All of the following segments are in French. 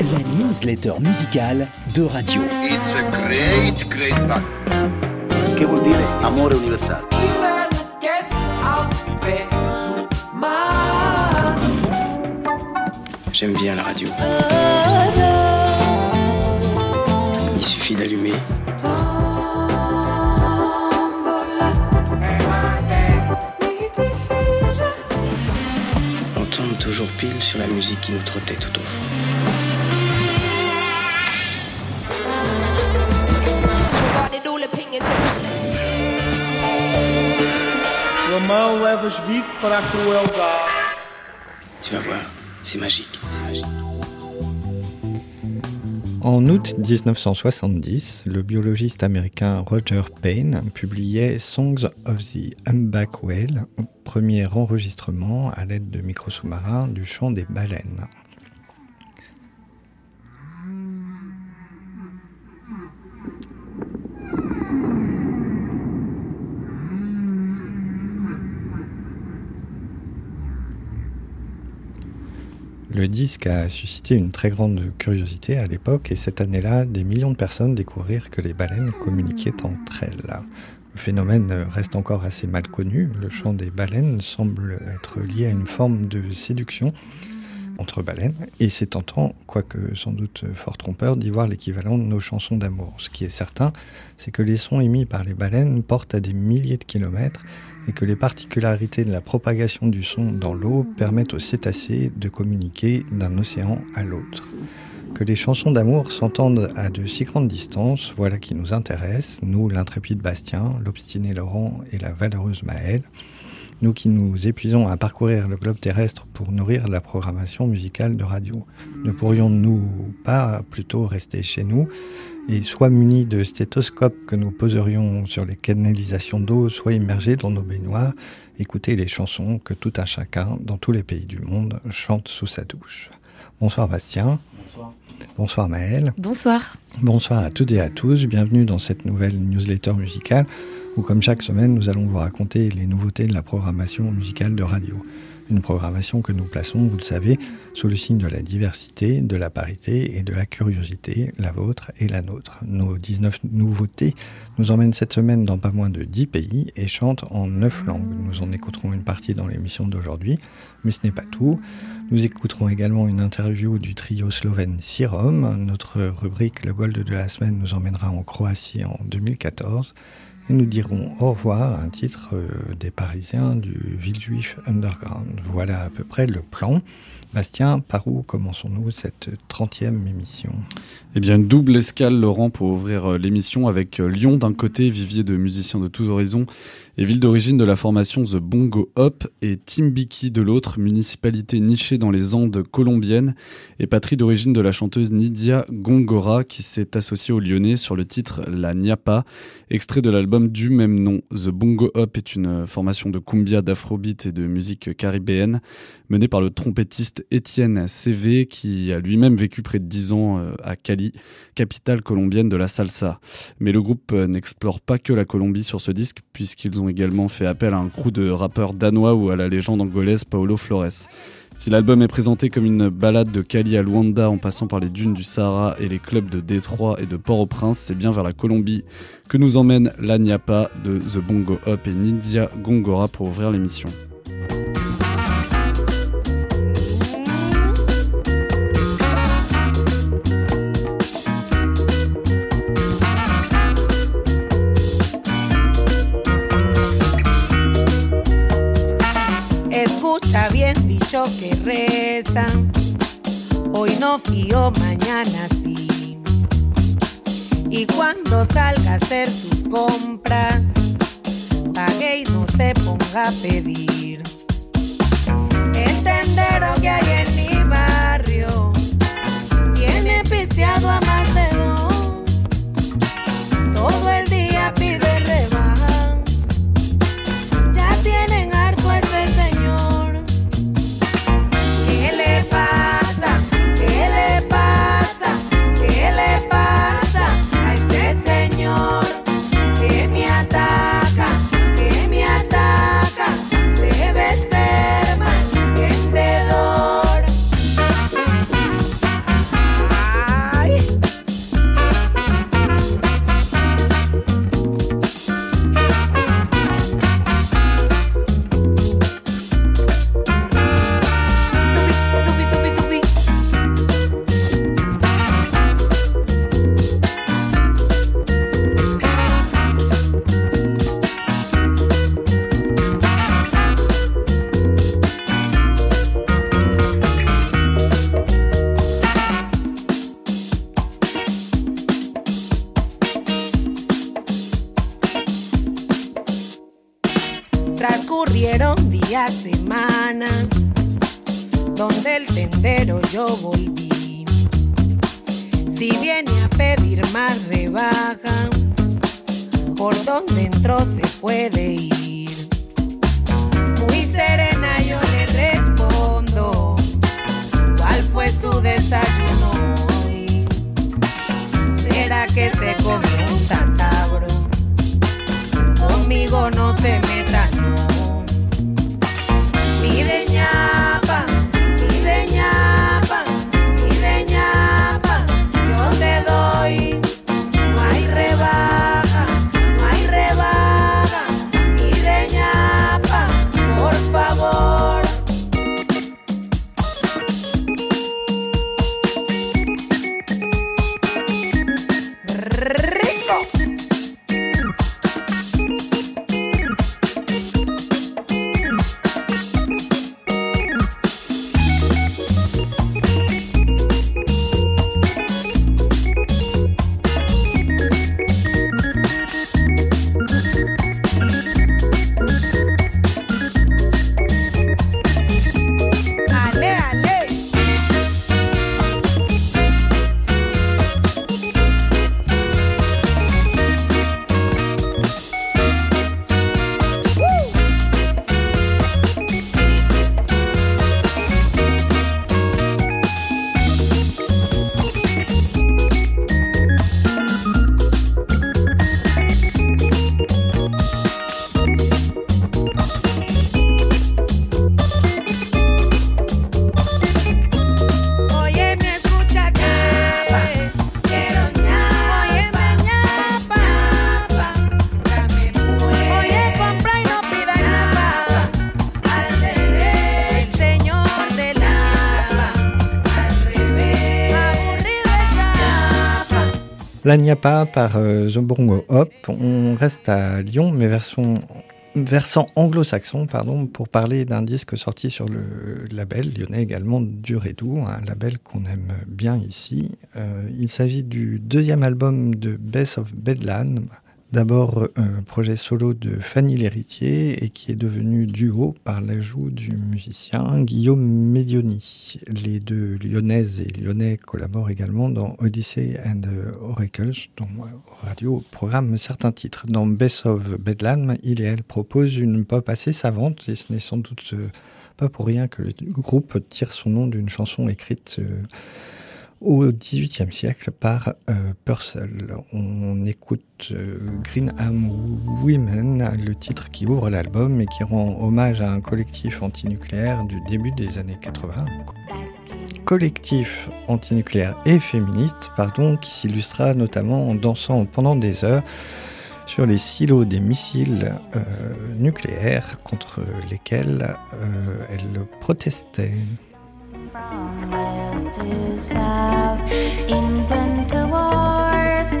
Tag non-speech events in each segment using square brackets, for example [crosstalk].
la newsletter musicale de radio. It's a great, great fun. Che vuol dire amore universale? J'aime bien la radio. Il suffit d'allumer. On tombe toujours pile sur la musique qui nous trottait tout au fond. Romão levas Vico para a crueldade. Tu vas voir, c'est magique, c'est magique. En août 1970, le biologiste américain Roger Payne publiait Songs of the Humpback Whale, premier enregistrement à l'aide de micro sous-marins du chant des baleines. Le disque a suscité une très grande curiosité à l'époque et cette année-là, des millions de personnes découvrirent que les baleines communiquaient entre elles. Le phénomène reste encore assez mal connu. Le chant des baleines semble être lié à une forme de séduction entre baleines et c'est tentant, quoique sans doute fort trompeur, d'y voir l'équivalent de nos chansons d'amour. Ce qui est certain, c'est que les sons émis par les baleines portent à des milliers de kilomètres et que les particularités de la propagation du son dans l'eau permettent aux cétacés de communiquer d'un océan à l'autre. Que les chansons d'amour s'entendent à de si grandes distances, voilà qui nous intéresse, nous l'intrépide Bastien, l'obstiné Laurent et la valeureuse Maëlle, nous qui nous épuisons à parcourir le globe terrestre pour nourrir la programmation musicale de radio. Ne pourrions-nous pas plutôt rester chez nous et soit munis de stéthoscopes que nous poserions sur les canalisations d'eau, soit immergés dans nos baignoires, écouter les chansons que tout un chacun, dans tous les pays du monde, chante sous sa douche. Bonsoir Bastien. Bonsoir. Bonsoir Maëlle. Bonsoir. Bonsoir à toutes et à tous. Bienvenue dans cette nouvelle newsletter musicale où, comme chaque semaine, nous allons vous raconter les nouveautés de la programmation musicale de radio. Une programmation que nous plaçons, vous le savez, sous le signe de la diversité, de la parité et de la curiosité, la vôtre et la nôtre. Nos 19 nouveautés nous emmènent cette semaine dans pas moins de 10 pays et chantent en 9 langues. Nous en écouterons une partie dans l'émission d'aujourd'hui, mais ce n'est pas tout. Nous écouterons également une interview du trio slovène Sirom. Notre rubrique Le Gold de la semaine nous emmènera en Croatie en 2014 et nous dirons au revoir à un titre euh, des Parisiens du Villejuif Underground. Voilà à peu près le plan. Bastien, par où commençons-nous cette 30e émission? Eh bien, une double escale, Laurent, pour ouvrir l'émission avec Lyon d'un côté, vivier de musiciens de tous horizons, et ville d'origine de la formation The Bongo Hop, et Timbiki de l'autre, municipalité nichée dans les Andes colombiennes, et patrie d'origine de la chanteuse Nidia Gongora, qui s'est associée aux Lyonnais sur le titre La Niapa, extrait de l'album du même nom. The Bongo Hop est une formation de cumbia, d'afrobeat et de musique caribéenne, menée par le trompettiste Étienne CV, qui a lui-même vécu près de 10 ans à Cali, capitale colombienne de la salsa. Mais le groupe n'explore pas que la Colombie sur ce disque, puisqu'ils ont également fait appel à un crew de rappeurs danois ou à la légende angolaise Paulo Flores. Si l'album est présenté comme une balade de Cali à Luanda en passant par les dunes du Sahara et les clubs de Détroit et de Port-au-Prince, c'est bien vers la Colombie que nous emmène la Niapa de The Bongo Hop et Nidia Gongora pour ouvrir l'émission. Que rezan. Hoy no fío, mañana sí. Y cuando salga a hacer sus compras, pague y no se ponga a pedir. El tendero que hay en mi barrio tiene pisteado a más de dos. Todo el no La Niapa par euh, The Bongo Hop. On reste à Lyon, mais versant anglo-saxon, pour parler d'un disque sorti sur le label lyonnais également du Redou, un label qu'on aime bien ici. Euh, il s'agit du deuxième album de Best of Bedlam. D'abord un projet solo de Fanny l'héritier et qui est devenu duo par l'ajout du musicien Guillaume Medioni. Les deux lyonnaises et lyonnais collaborent également dans Odyssey and Oracles, dont Radio programme certains titres. Dans Best of Bedlam, il et elle proposent une pop assez savante et ce n'est sans doute euh, pas pour rien que le groupe tire son nom d'une chanson écrite euh, au XVIIIe siècle par euh, Purcell. On écoute euh, Greenham Women, le titre qui ouvre l'album et qui rend hommage à un collectif antinucléaire du début des années 80. Collectif antinucléaire et féministe, pardon, qui s'illustra notamment en dansant pendant des heures sur les silos des missiles euh, nucléaires contre lesquels elle protestait. From west to south, England towards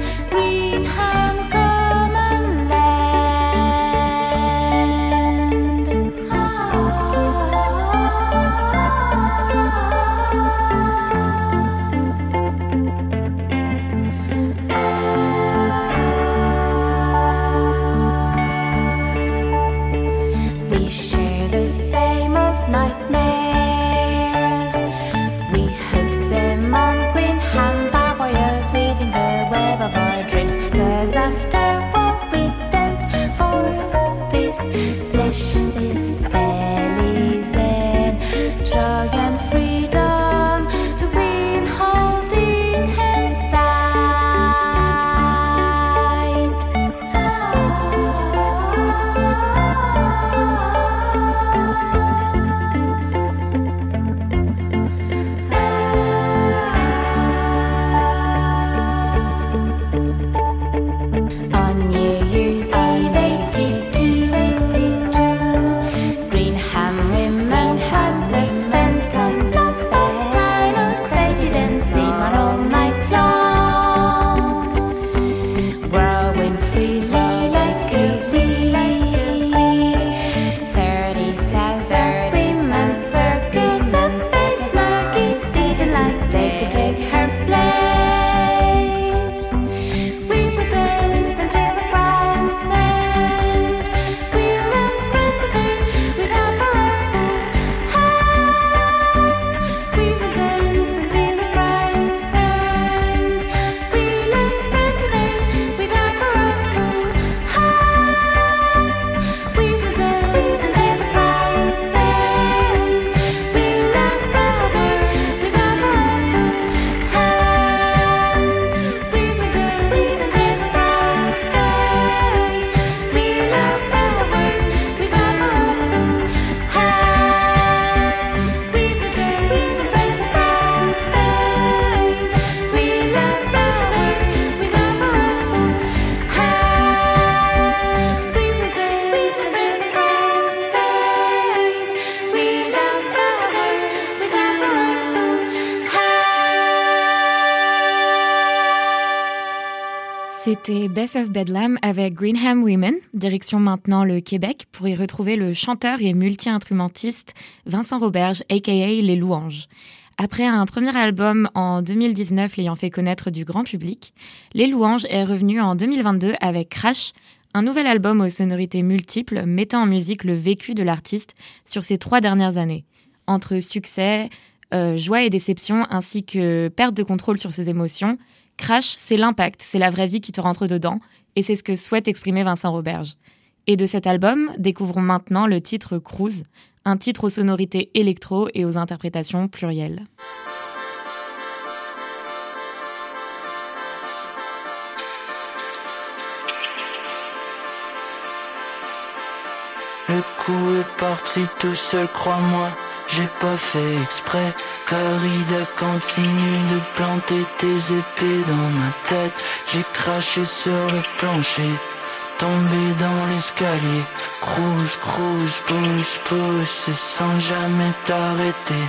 Of Bedlam avec Greenham Women, direction maintenant le Québec pour y retrouver le chanteur et multi-instrumentiste Vincent Roberge, aka Les Louanges. Après un premier album en 2019 l'ayant fait connaître du grand public, Les Louanges est revenu en 2022 avec Crash, un nouvel album aux sonorités multiples mettant en musique le vécu de l'artiste sur ces trois dernières années. Entre succès, euh, joie et déception, ainsi que perte de contrôle sur ses émotions, Crash, c'est l'impact, c'est la vraie vie qui te rentre dedans, et c'est ce que souhaite exprimer Vincent Roberge. Et de cet album, découvrons maintenant le titre Cruise, un titre aux sonorités électro et aux interprétations plurielles. Le coup est parti tout seul, crois-moi, j'ai pas fait exprès. Carida continue de planter tes épées dans ma tête. J'ai craché sur le plancher, tombé dans l'escalier. Cruise, cruise, pousse, pousse, sans jamais t'arrêter.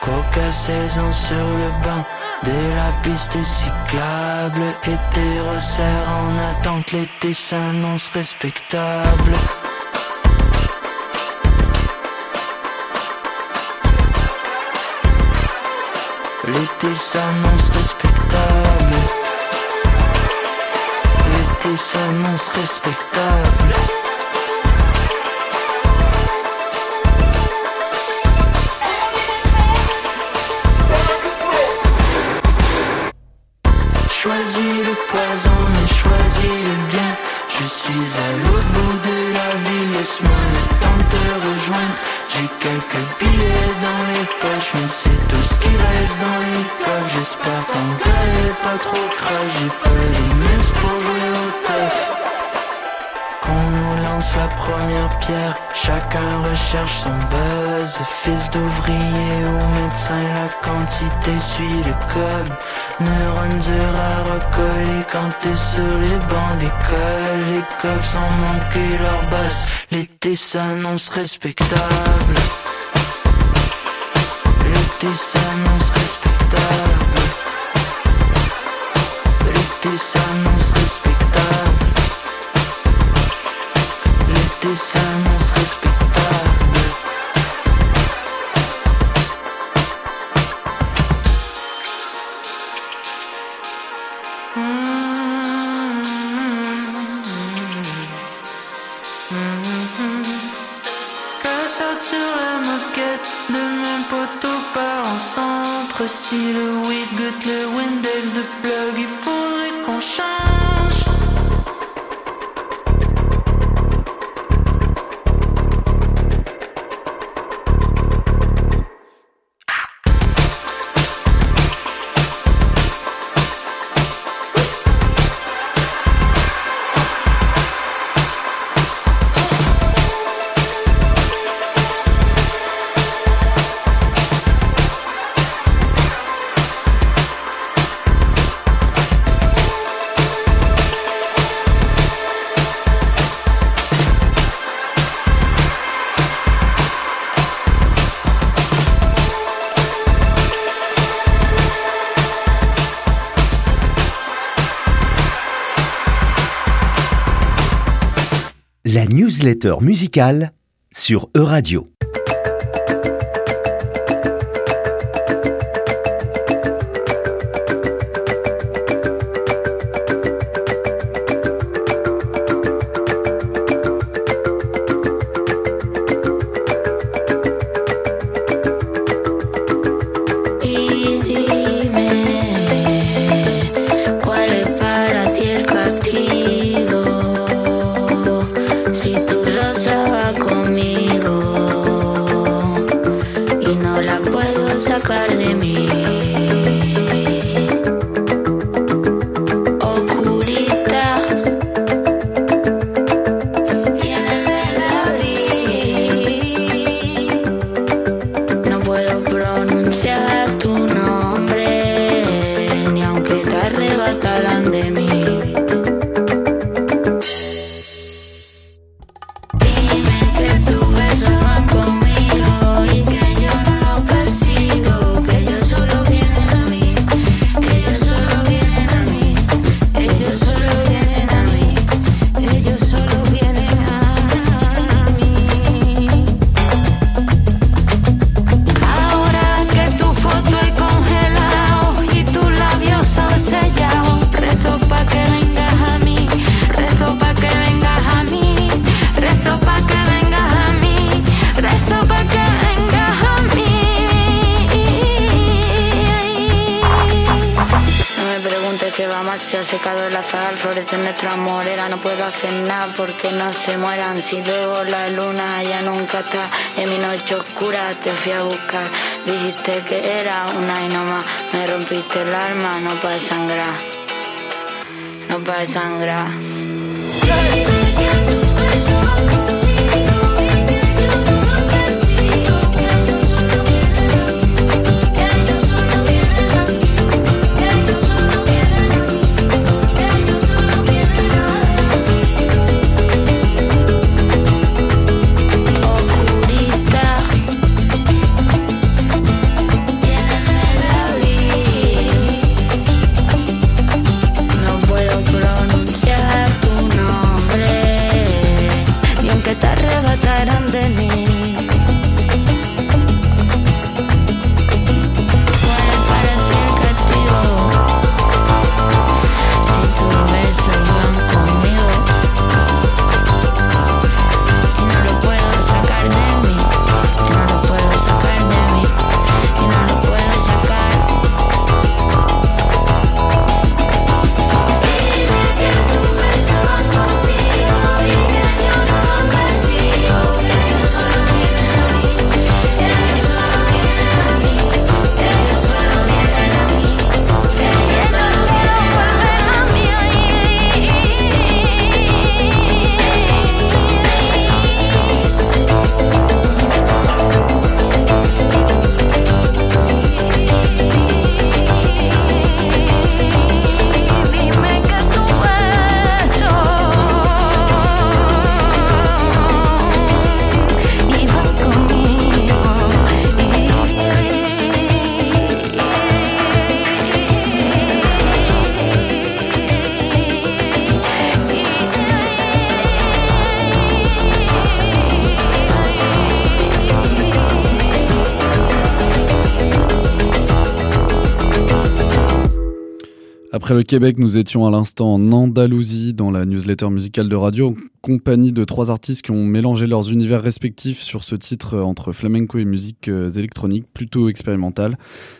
Coca 16 ans sur le banc de la piste cyclable. Hétérocère en attente, l'été s'annonce respectable. L'été s'annonce respectable. L'été s'annonce respectable. Choisis le poison, mais choisis le bien. Je suis à l'autre bout de la ville, laisse-moi le temps de te rejoindre. J'ai quelques crash, j'ai pas pour jouer au teuf. Qu'on nous lance la première pierre, chacun recherche son buzz. Fils d'ouvrier ou médecin, la quantité suit le code. Neurones durs à recoller quand t'es sur les bancs d'école. Les cops ont manqué leur basse, l'été s'annonce respectable. L'été s'annonce respectable. L'été newsletter musicale sur Euradio. Nuestra morera, no puedo hacer nada porque no se mueran. Si luego la luna ya nunca está en mi noche oscura, te fui a buscar. Dijiste que era una y no más, me rompiste el alma, no para sangrar, no para sangrar. Après le Québec, nous étions à l'instant en Andalousie dans la newsletter musicale de radio, compagnie de trois artistes qui ont mélangé leurs univers respectifs sur ce titre entre flamenco et musique euh, électronique, plutôt expérimentale.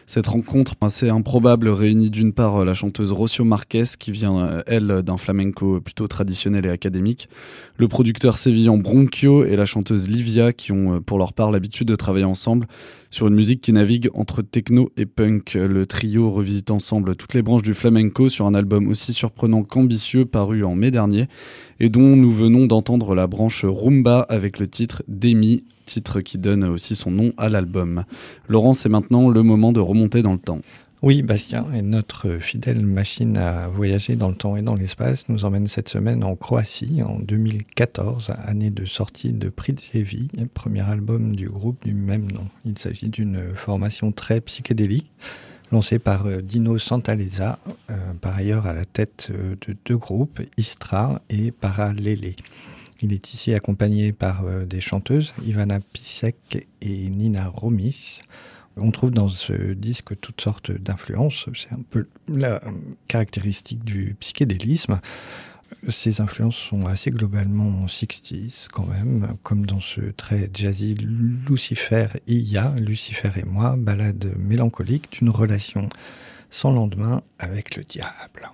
Cette rencontre assez improbable réunit d'une part la chanteuse Rocio Marquez, qui vient, euh, elle, d'un flamenco plutôt traditionnel et académique, le producteur sévillan Bronchio et la chanteuse Livia, qui ont euh, pour leur part l'habitude de travailler ensemble sur une musique qui navigue entre techno et punk. Le trio revisite ensemble toutes les branches du flamenco sur un album aussi surprenant qu'ambitieux paru en mai dernier et dont nous venons d'entendre la branche rumba avec le titre Demi, titre qui donne aussi son nom à l'album. Laurent, c'est maintenant le moment de remonter dans le temps. Oui, Bastien, et notre fidèle machine à voyager dans le temps et dans l'espace nous emmène cette semaine en Croatie en 2014, année de sortie de Pridjevi, premier album du groupe du même nom. Il s'agit d'une formation très psychédélique lancée par euh, Dino Santaleza, euh, par ailleurs à la tête euh, de deux groupes, Istra et Paralele. Il est ici accompagné par des chanteuses, Ivana Pisek et Nina Romis. On trouve dans ce disque toutes sortes d'influences. C'est un peu la caractéristique du psychédélisme. Ces influences sont assez globalement 60s quand même, comme dans ce très jazzy Lucifer et Ya, Lucifer et moi, balade mélancolique d'une relation sans lendemain avec le diable.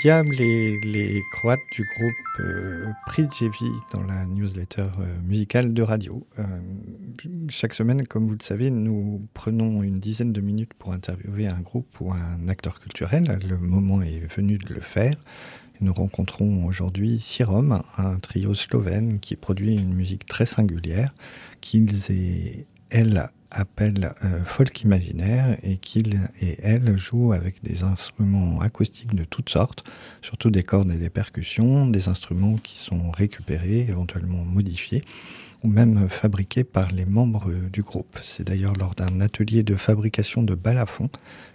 Diable et les Croates du groupe euh, Pridjevi dans la newsletter euh, musicale de radio. Euh, chaque semaine, comme vous le savez, nous prenons une dizaine de minutes pour interviewer un groupe ou un acteur culturel. Le moment est venu de le faire. Nous rencontrons aujourd'hui Sirom, un trio slovène qui produit une musique très singulière qu'ils et elles appellent euh, folk imaginaire et qu'ils et elles jouent avec des instruments acoustiques de toutes sortes, surtout des cordes et des percussions, des instruments qui sont récupérés, éventuellement modifiés ou même fabriqués par les membres du groupe. C'est d'ailleurs lors d'un atelier de fabrication de balafons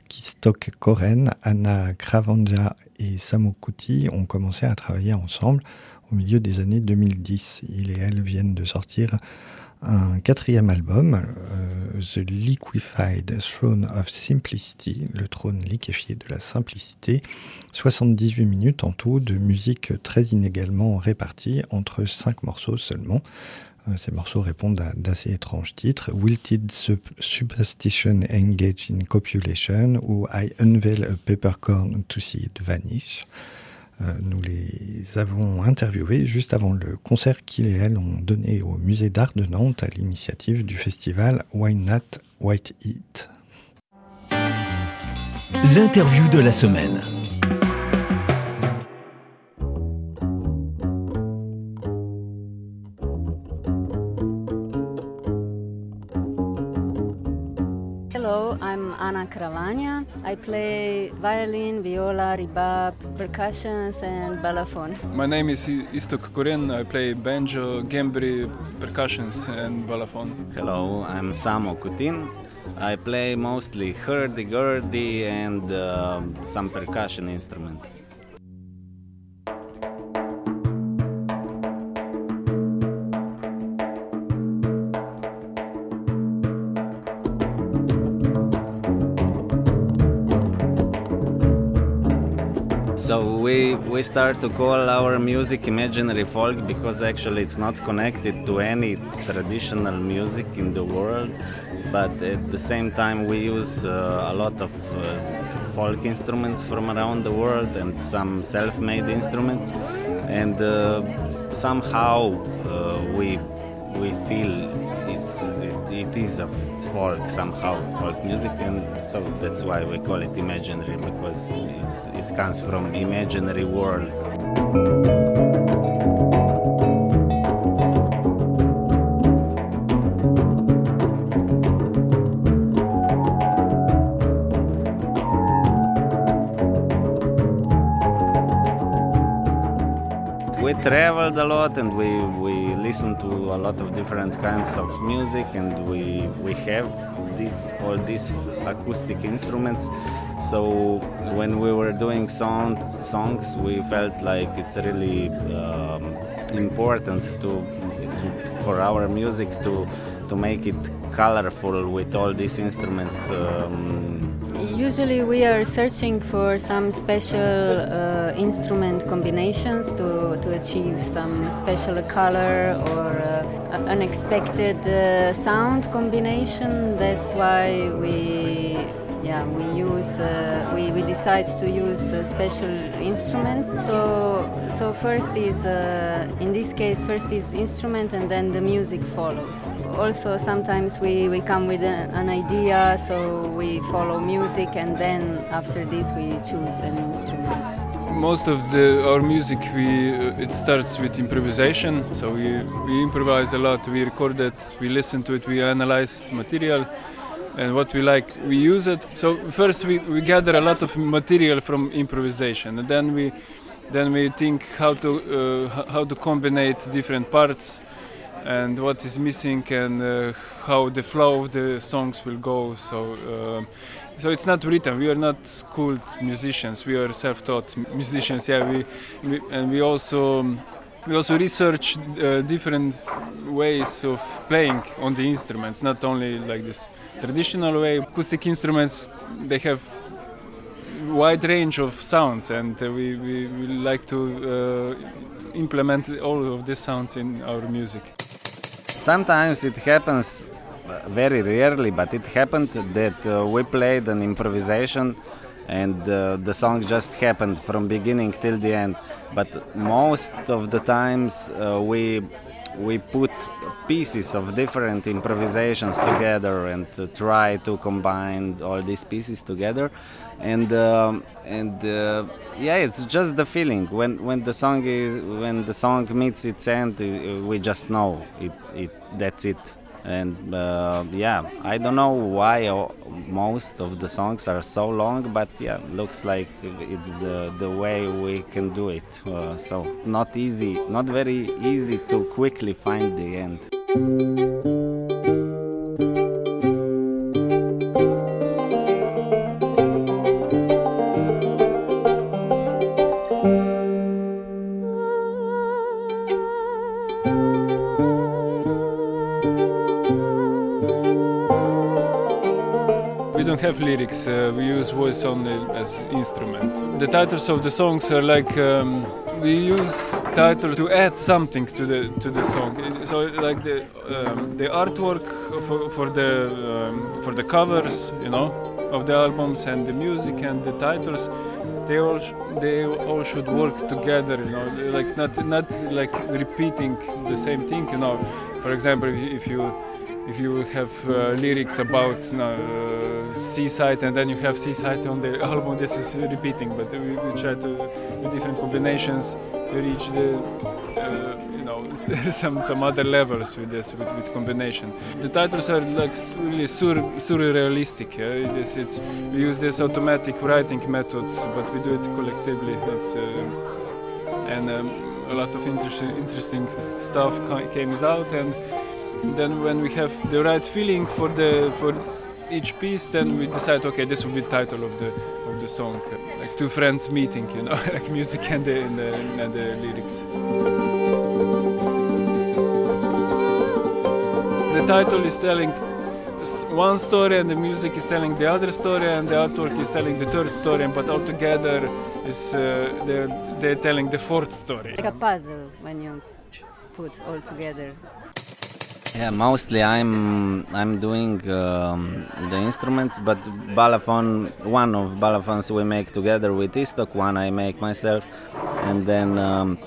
Kistok Koren, Anna Kravanja et Samokuti ont commencé à travailler ensemble au milieu des années 2010. Il et elle viennent de sortir un quatrième album, euh, The Liquefied Throne of Simplicity, le trône liquéfié de la simplicité, 78 minutes en tout de musique très inégalement répartie entre cinq morceaux seulement. Euh, ces morceaux répondent à d'assez étranges titres. Wilted Superstition Engage in Copulation ou I Unveil a Peppercorn to See It Vanish. Euh, nous les avons interviewés juste avant le concert qu'ils et elles ont donné au musée d'art de Nantes à l'initiative du festival Why Not White Heat. L'interview de la semaine. Caravagna. I play violin, viola, rebab, percussions, and balafon. My name is Istok Kurin. I play banjo, gambri, percussions, and balafon. Hello, I'm Samo Kutin. I play mostly hurdy-gurdy and uh, some percussion instruments. We we start to call our music imaginary folk because actually it's not connected to any traditional music in the world, but at the same time we use uh, a lot of uh, folk instruments from around the world and some self-made instruments, and uh, somehow uh, we we feel it's it, it is a folk somehow folk music and so that's why we call it imaginary because it comes from imaginary world. We traveled a lot and we, we listened to a lot of different kinds of music and we, we have these, all these acoustic instruments. So when we were doing song, songs, we felt like it's really um, important to, to, for our music to, to make it colorful with all these instruments. Um, Usually, we are searching for some special uh, instrument combinations to, to achieve some special color or uh, unexpected uh, sound combination. That's why we yeah, we use uh, we, we decide to use uh, special instruments. So so first is uh, in this case first is instrument and then the music follows. Also sometimes we, we come with a, an idea, so we follow music and then after this we choose an instrument most of the our music we uh, it starts with improvisation so we we improvise a lot we record it we listen to it we analyze material and what we like we use it. So first we, we gather a lot of material from improvisation and then we then we think how to uh, how to combine different parts and what is missing and uh, how the flow of the songs will go. So uh, so it's not written. We are not schooled musicians. We are self-taught musicians. Yeah we, we and we also we also research uh, different ways of playing on the instruments not only like this traditional way. Acoustic instruments they have wide range of sounds, and uh, we, we, we, like to uh, implement all of these sounds in our music. Sometimes it happens very rarely, but it happened that uh, we played an improvisation and uh, the song just happened from beginning till the end. But most of the times uh, we we put pieces of different improvisations together and to try to combine all these pieces together. And um, and uh, yeah it's just the feeling. When when the song is when the song meets its end uh, we just know it, it that's it and uh, yeah i don't know why most of the songs are so long but yeah looks like it's the the way we can do it. Uh, so not easy not very easy to quickly find the end lyrics. Uh, we use voice only as instrument. The titles of the songs are like um, we use title to add something to the to the song. So like the um, the artwork for, for the um, for the covers, you know, of the albums and the music and the titles. They all they all should work together, you know, like not not like repeating the same thing, you know. For example, if you if you have uh, lyrics about you know, uh, seaside and then you have seaside on the [laughs] album, this is repeating. But we, we try to do different combinations to reach the uh, you know [laughs] some some other levels with this with, with combination. The titles are like really sur surrealistic. Yeah? This, it's we use this automatic writing method, but we do it collectively. It's, uh, and um, a lot of interesting interesting stuff came out and then when we have the right feeling for the for each piece then we decide okay this will be the title of the of the song. Like two friends meeting you know [laughs] like music and the, and the, and the lyrics. The title is telling one story and the music is telling the other story and the artwork is telling the third story but all together is uh, they're, they're telling the fourth story. Like a puzzle when you put all together yeah, mostly I'm I'm doing um, the instruments, but balafon, one of balafons we make together with Istok, one I make myself, and then um,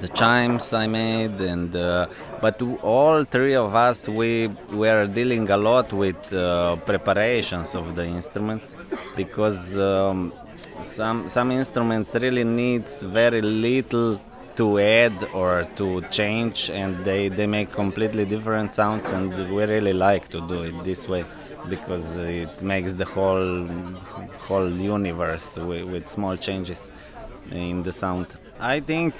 the chimes I made, and uh, but all three of us we were dealing a lot with uh, preparations of the instruments because um, some some instruments really needs very little to add or to change and they, they make completely different sounds and we really like to do it this way because it makes the whole whole universe with, with small changes in the sound. I think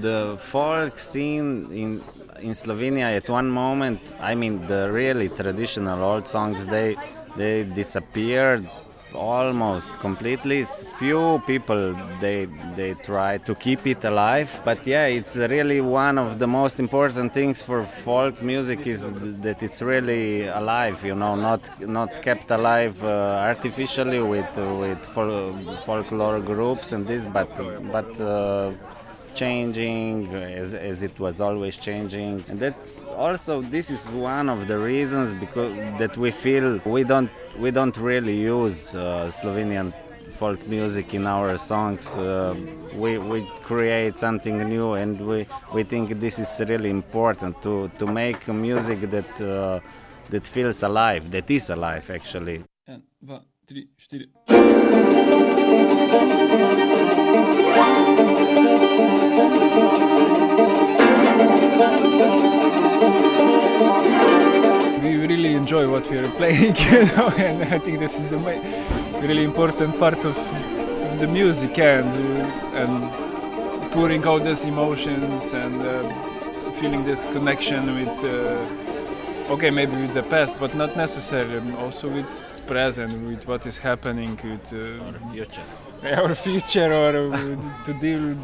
the folk scene in in Slovenia at one moment I mean the really traditional old songs they they disappeared almost completely. Few people they they try to keep it alive, but yeah, it's really one of the most important things for folk music is that it's really alive. You know, not not kept alive uh, artificially with with fol- folklore groups and this, but but. Uh, changing as, as it was always changing. And that's also this is one of the reasons because that we feel we don't we don't really use uh, Slovenian folk music in our songs. Uh, we, we create something new and we, we think this is really important to, to make music that uh, that feels alive that is alive actually. Dva, tri, štiri. We really enjoy what we are playing, [laughs] you know, and I think this is the really important part of, the music and and pouring out these emotions and uh, feeling this connection with. Uh, okay, maybe with the past, but not necessarily. Also with present, with what is happening, with uh, our future, [laughs] our future, or uh, to deal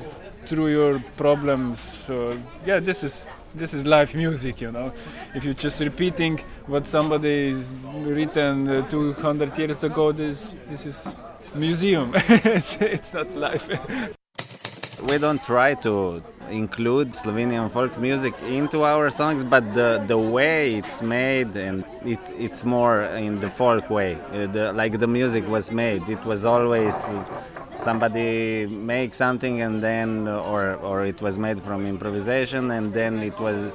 through your problems. So yeah, this is this is live music, you know. If you're just repeating what somebody is written uh, 200 years ago, this this is museum. [laughs] it's, it's not life. we don't try to include Slovenian folk music into our songs, but the, the way it's made and it, it's more in the folk way, uh, the, like the music was made. It was always somebody make something and then, or, or it was made from improvisation and then it was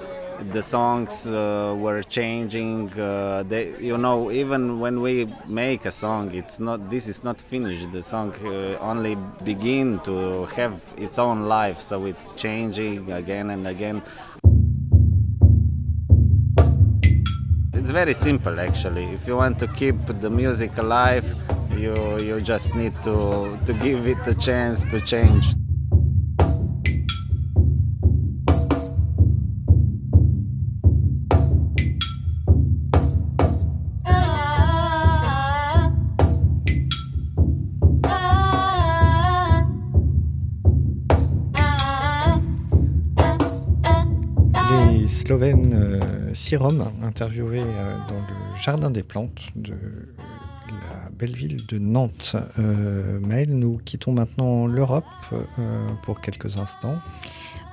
the songs uh, were changing. Uh, they, you know, even when we make a song, it's not. This is not finished. The song uh, only begin to have its own life, so it's changing again and again. It's very simple, actually. If you want to keep the music alive, you you just need to to give it a chance to change. Les Slovènes euh, Sirom, interviewés euh, dans le Jardin des Plantes de belle ville de Nantes. Euh, Maëlle, nous quittons maintenant l'Europe euh, pour quelques instants.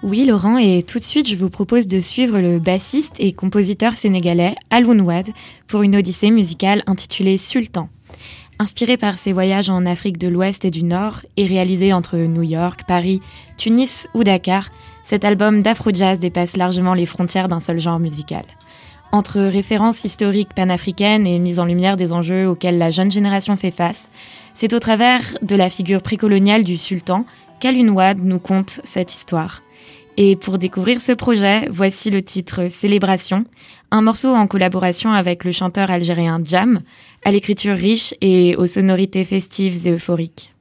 Oui, Laurent, et tout de suite, je vous propose de suivre le bassiste et compositeur sénégalais Alun Wad pour une odyssée musicale intitulée Sultan. Inspiré par ses voyages en Afrique de l'Ouest et du Nord et réalisé entre New York, Paris, Tunis ou Dakar, cet album d'afro-jazz dépasse largement les frontières d'un seul genre musical. Entre références historiques panafricaines et mise en lumière des enjeux auxquels la jeune génération fait face, c'est au travers de la figure précoloniale du sultan qu'Alun Wad nous conte cette histoire. Et pour découvrir ce projet, voici le titre Célébration, un morceau en collaboration avec le chanteur algérien Jam, à l'écriture riche et aux sonorités festives et euphoriques.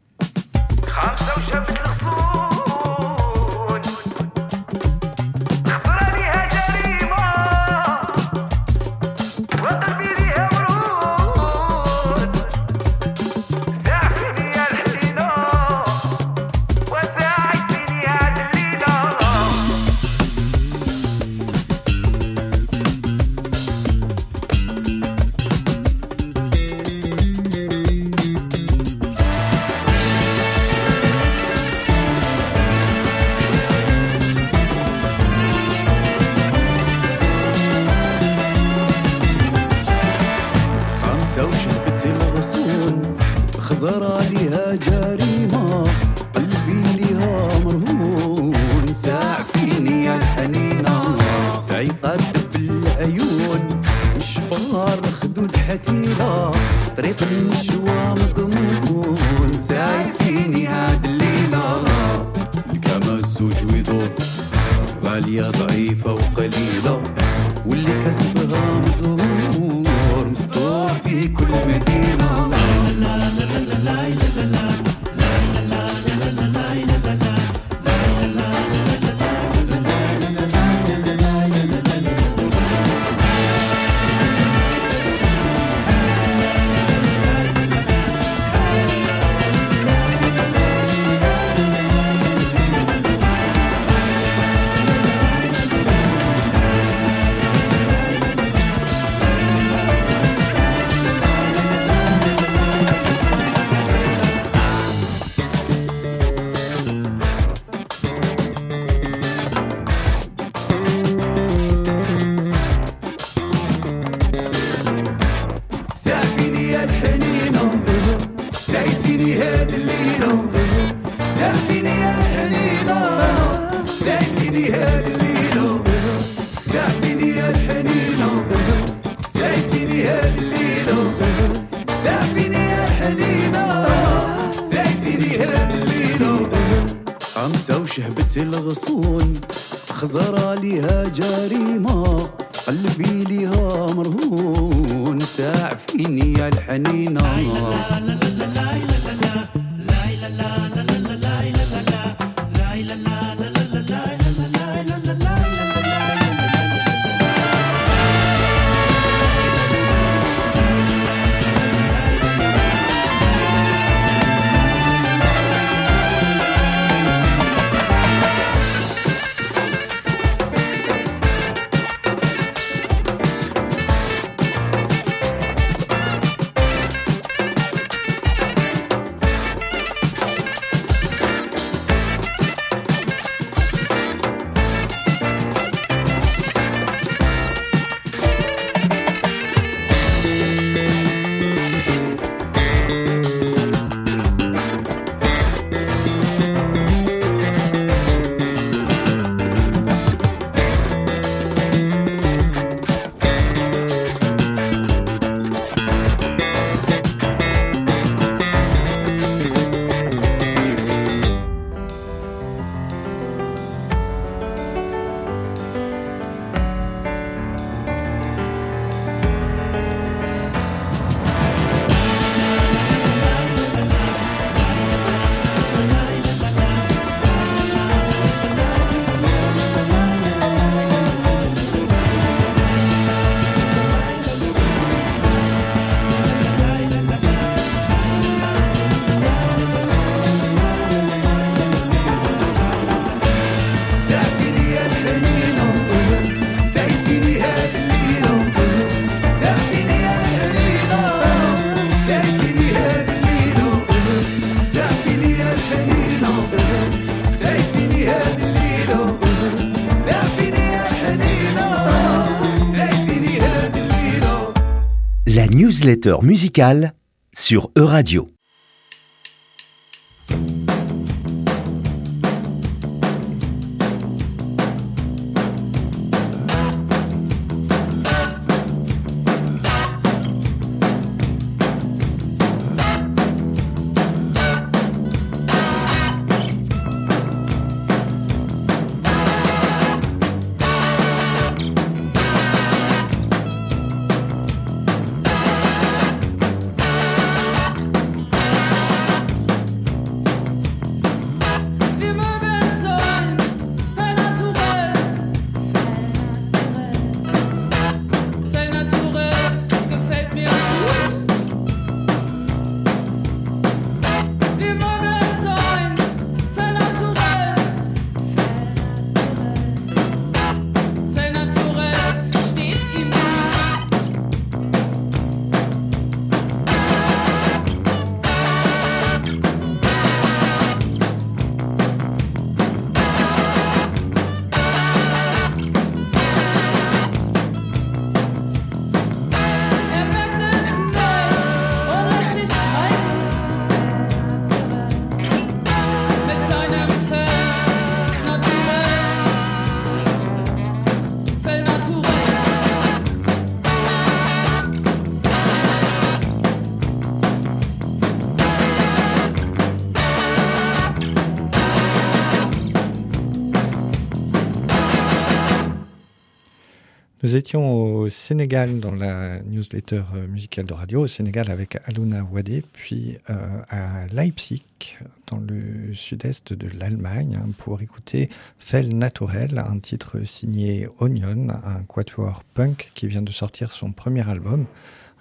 وشهبة الغصون خزر عليها جريمة قلبي ليها مرهون ساع فيني يا الحنينة newsletter musicale sur Euradio. Étions au Sénégal dans la newsletter euh, musicale de radio, au Sénégal avec Aluna Wade, puis euh, à Leipzig, dans le sud-est de l'Allemagne, hein, pour écouter Fell Naturel, un titre signé Onion, un quatuor punk qui vient de sortir son premier album,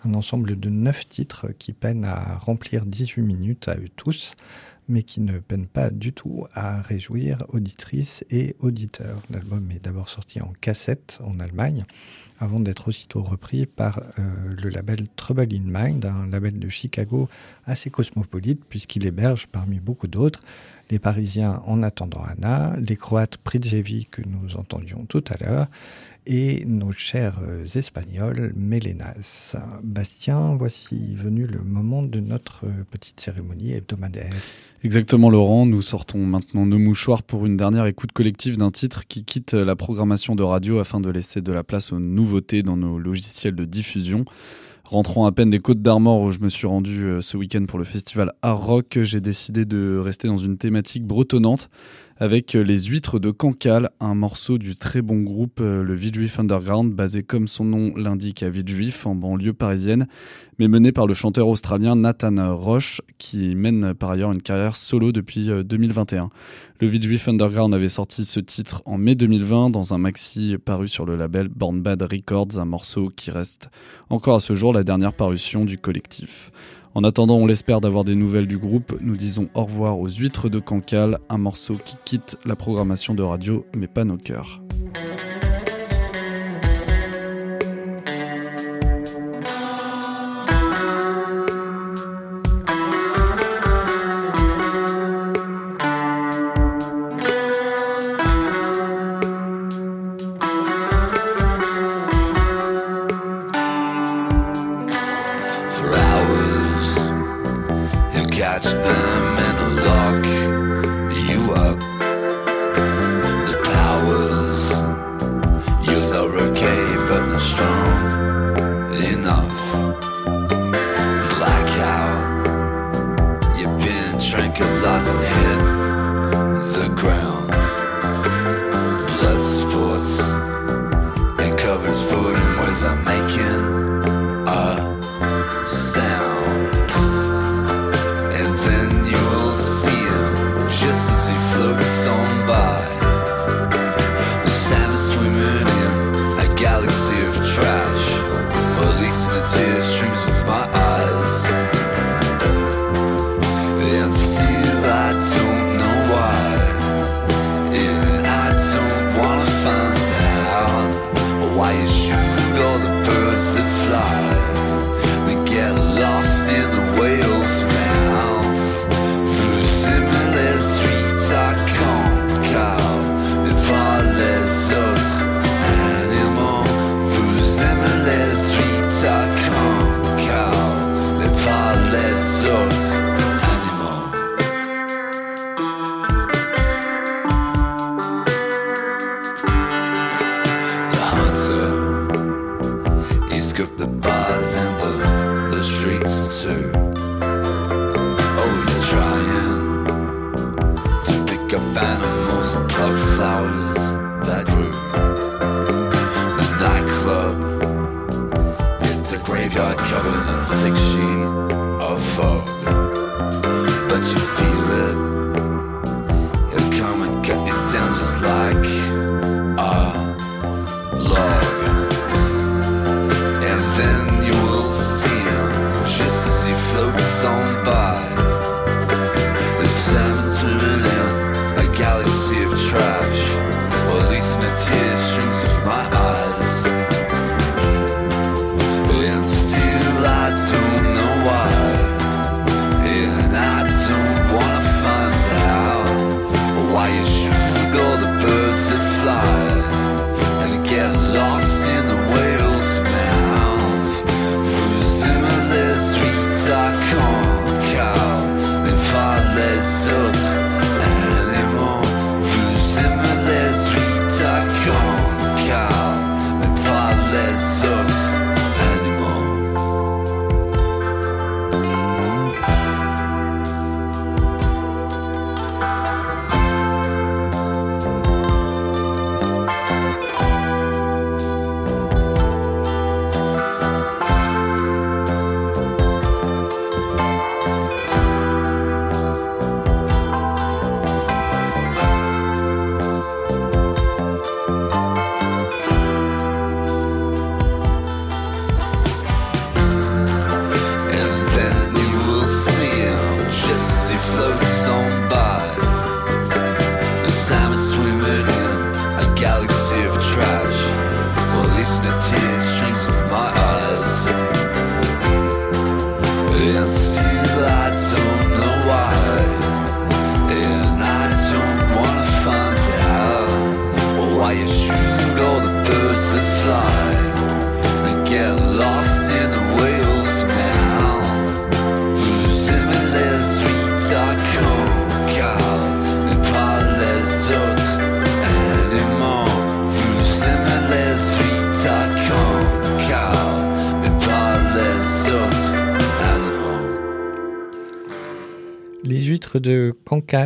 un ensemble de neuf titres qui peinent à remplir 18 minutes à eux tous mais qui ne peine pas du tout à réjouir auditrices et auditeurs. L'album est d'abord sorti en cassette en Allemagne, avant d'être aussitôt repris par euh, le label Trouble in Mind, un label de Chicago assez cosmopolite, puisqu'il héberge parmi beaucoup d'autres les Parisiens En attendant Anna, les Croates Pridjevi que nous entendions tout à l'heure, et nos chers euh, Espagnols, Mélénas. Bastien, voici venu le moment de notre euh, petite cérémonie hebdomadaire. Exactement Laurent, nous sortons maintenant nos mouchoirs pour une dernière écoute collective d'un titre qui quitte la programmation de radio afin de laisser de la place aux nouveautés dans nos logiciels de diffusion. Rentrant à peine des Côtes d'Armor où je me suis rendu euh, ce week-end pour le festival Art Rock, j'ai décidé de rester dans une thématique bretonnante avec euh, Les Huîtres de Cancale, un morceau du très bon groupe euh, le Villejuif Underground, basé comme son nom l'indique à Villejuif, en banlieue parisienne, mais mené par le chanteur australien Nathan Roche, qui mène par ailleurs une carrière solo depuis 2021. Euh, le Villejuif Underground avait sorti ce titre en mai 2020 dans un maxi paru sur le label Born Bad Records, un morceau qui reste encore à ce jour la dernière parution du collectif. En attendant, on l'espère d'avoir des nouvelles du groupe. Nous disons au revoir aux huîtres de Cancale, un morceau qui quitte la programmation de radio, mais pas nos cœurs.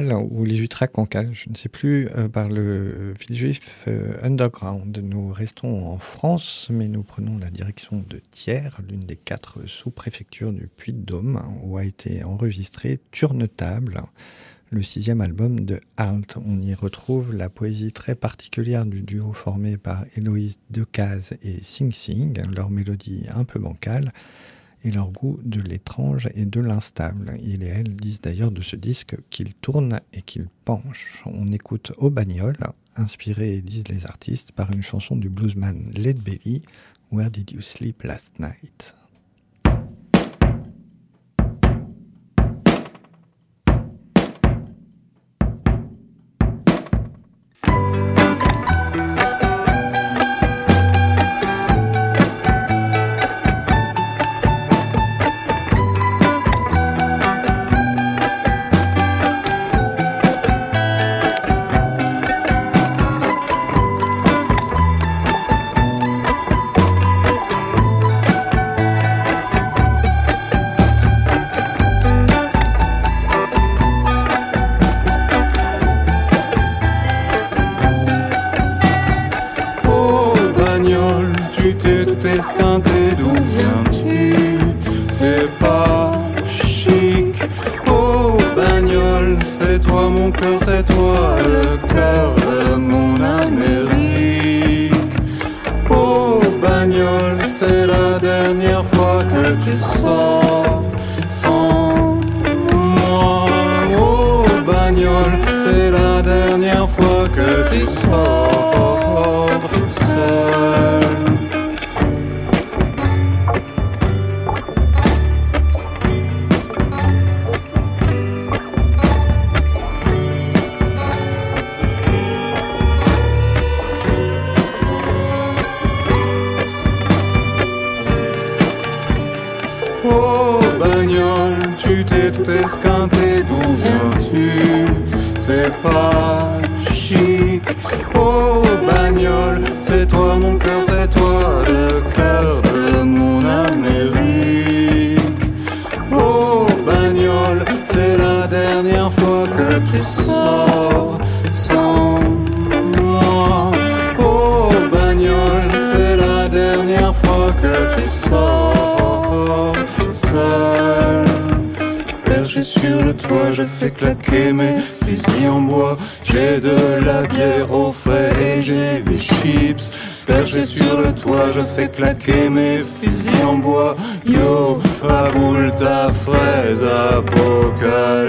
Ou les Utrac je ne sais plus, euh, par le Villejuif euh, Underground. Nous restons en France, mais nous prenons la direction de Thiers, l'une des quatre sous-préfectures du Puy-de-Dôme, hein, où a été enregistré Turnetable, le sixième album de Halt. On y retrouve la poésie très particulière du duo formé par Héloïse Decaze et Sing Sing, leur mélodie un peu bancale et leur goût de l'étrange et de l'instable. Il et elle disent d'ailleurs de ce disque qu'il tourne et qu'il penche. On écoute Au bagnole, inspiré, disent les artistes, par une chanson du bluesman Led Belly, Where Did You Sleep Last Night? Toi, je fais claquer mes fusils en bois. J'ai de la bière au frais et j'ai des chips. Perché sur le toit, je fais claquer mes fusils en bois. Yo, à boule ta fraise, apocalypse.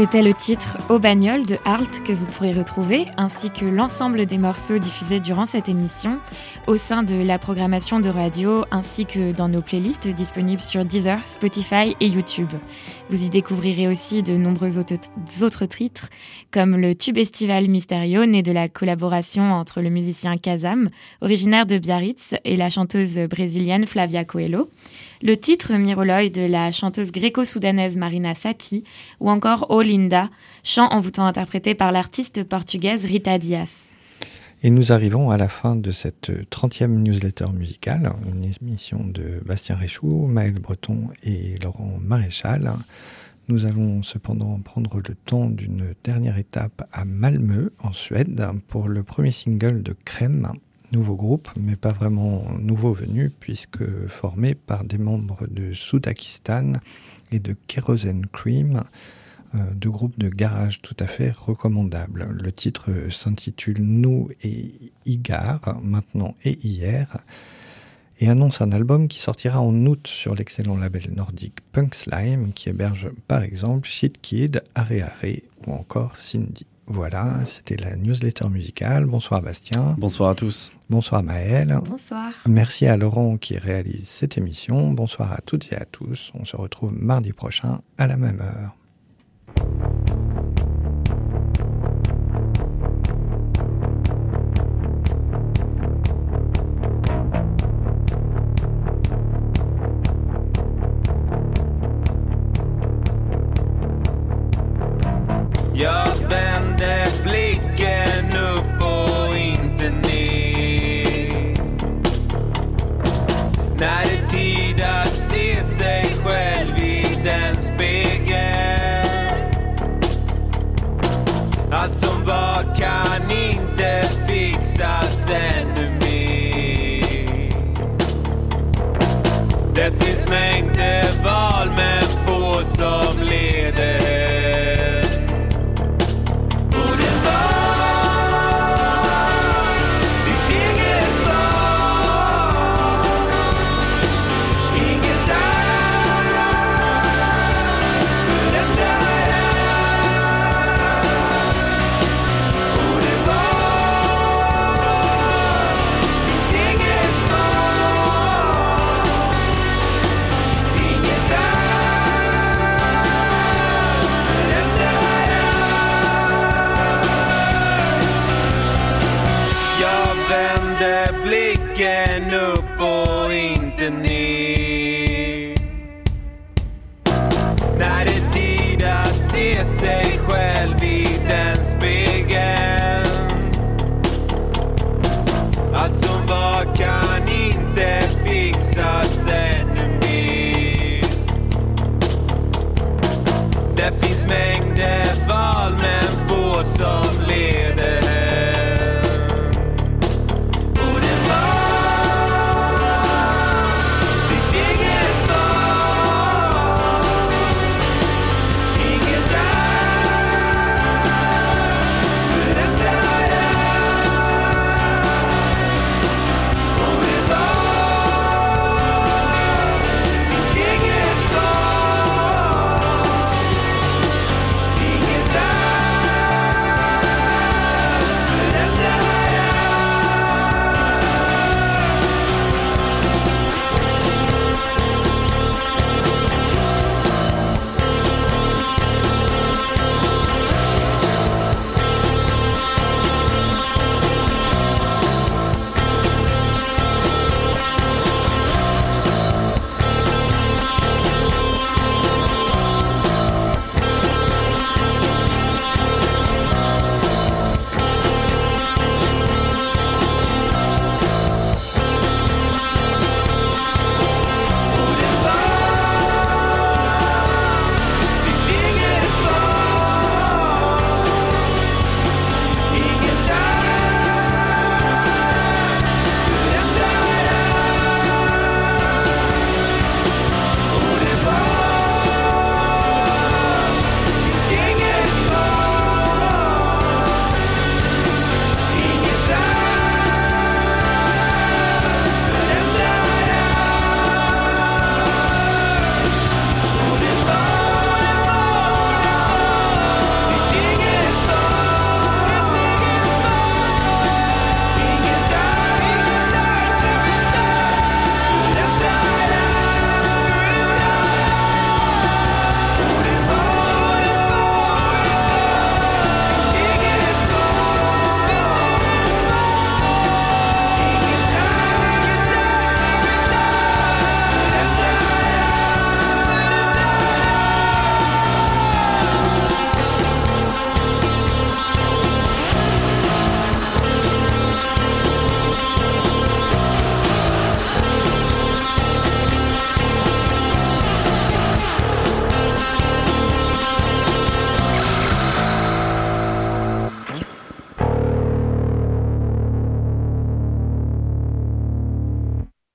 C'était le titre Au bagnole de Halt que vous pourrez retrouver, ainsi que l'ensemble des morceaux diffusés durant cette émission au sein de la programmation de radio, ainsi que dans nos playlists disponibles sur Deezer, Spotify et YouTube. Vous y découvrirez aussi de nombreux autres, autres titres, comme le tube estival Mysterio, né de la collaboration entre le musicien Kazam, originaire de Biarritz, et la chanteuse brésilienne Flavia Coelho le titre Miroloy de la chanteuse gréco-soudanaise Marina Sati ou encore Oh Linda, chant envoûtant interprété par l'artiste portugaise Rita Dias. Et nous arrivons à la fin de cette 30e newsletter musicale, une émission de Bastien Réchou, Maël Breton et Laurent Maréchal. Nous allons cependant prendre le temps d'une dernière étape à Malmö, en Suède, pour le premier single de Crème, nouveau groupe, mais pas vraiment nouveau venu, puisque formé par des membres de Soudakistan et de Kerosene Cream, euh, deux groupes de garage tout à fait recommandables. Le titre s'intitule Nous et Igar, maintenant et hier, et annonce un album qui sortira en août sur l'excellent label nordique Punk Slime, qui héberge par exemple Shit Kid, Are Are ou encore Cindy. Voilà, c'était la newsletter musicale. Bonsoir Bastien. Bonsoir à tous. Bonsoir Maëlle. Bonsoir. Merci à Laurent qui réalise cette émission. Bonsoir à toutes et à tous. On se retrouve mardi prochain à la même heure. Vad kan inte fixas ännu mer? Det finns mängder val men få som